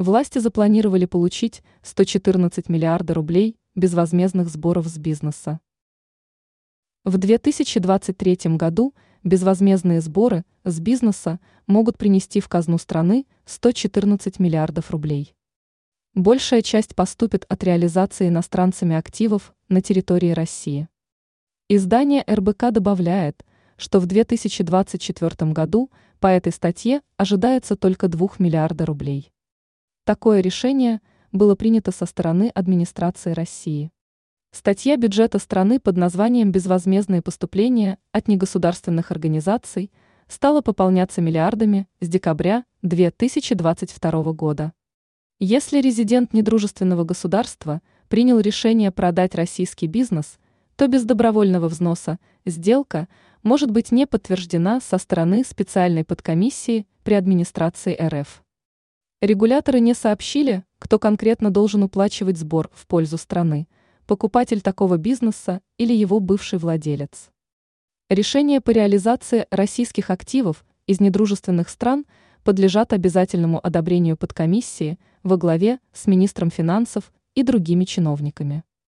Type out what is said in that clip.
власти запланировали получить 114 миллиарда рублей безвозмездных сборов с бизнеса. В 2023 году безвозмездные сборы с бизнеса могут принести в казну страны 114 миллиардов рублей. Большая часть поступит от реализации иностранцами активов на территории России. Издание РБК добавляет, что в 2024 году по этой статье ожидается только 2 миллиарда рублей. Такое решение было принято со стороны администрации России. Статья бюджета страны под названием «Безвозмездные поступления от негосударственных организаций» стала пополняться миллиардами с декабря 2022 года. Если резидент недружественного государства принял решение продать российский бизнес, то без добровольного взноса сделка может быть не подтверждена со стороны специальной подкомиссии при администрации РФ. Регуляторы не сообщили, кто конкретно должен уплачивать сбор в пользу страны, покупатель такого бизнеса или его бывший владелец. Решения по реализации российских активов из недружественных стран подлежат обязательному одобрению подкомиссии во главе с министром финансов и другими чиновниками.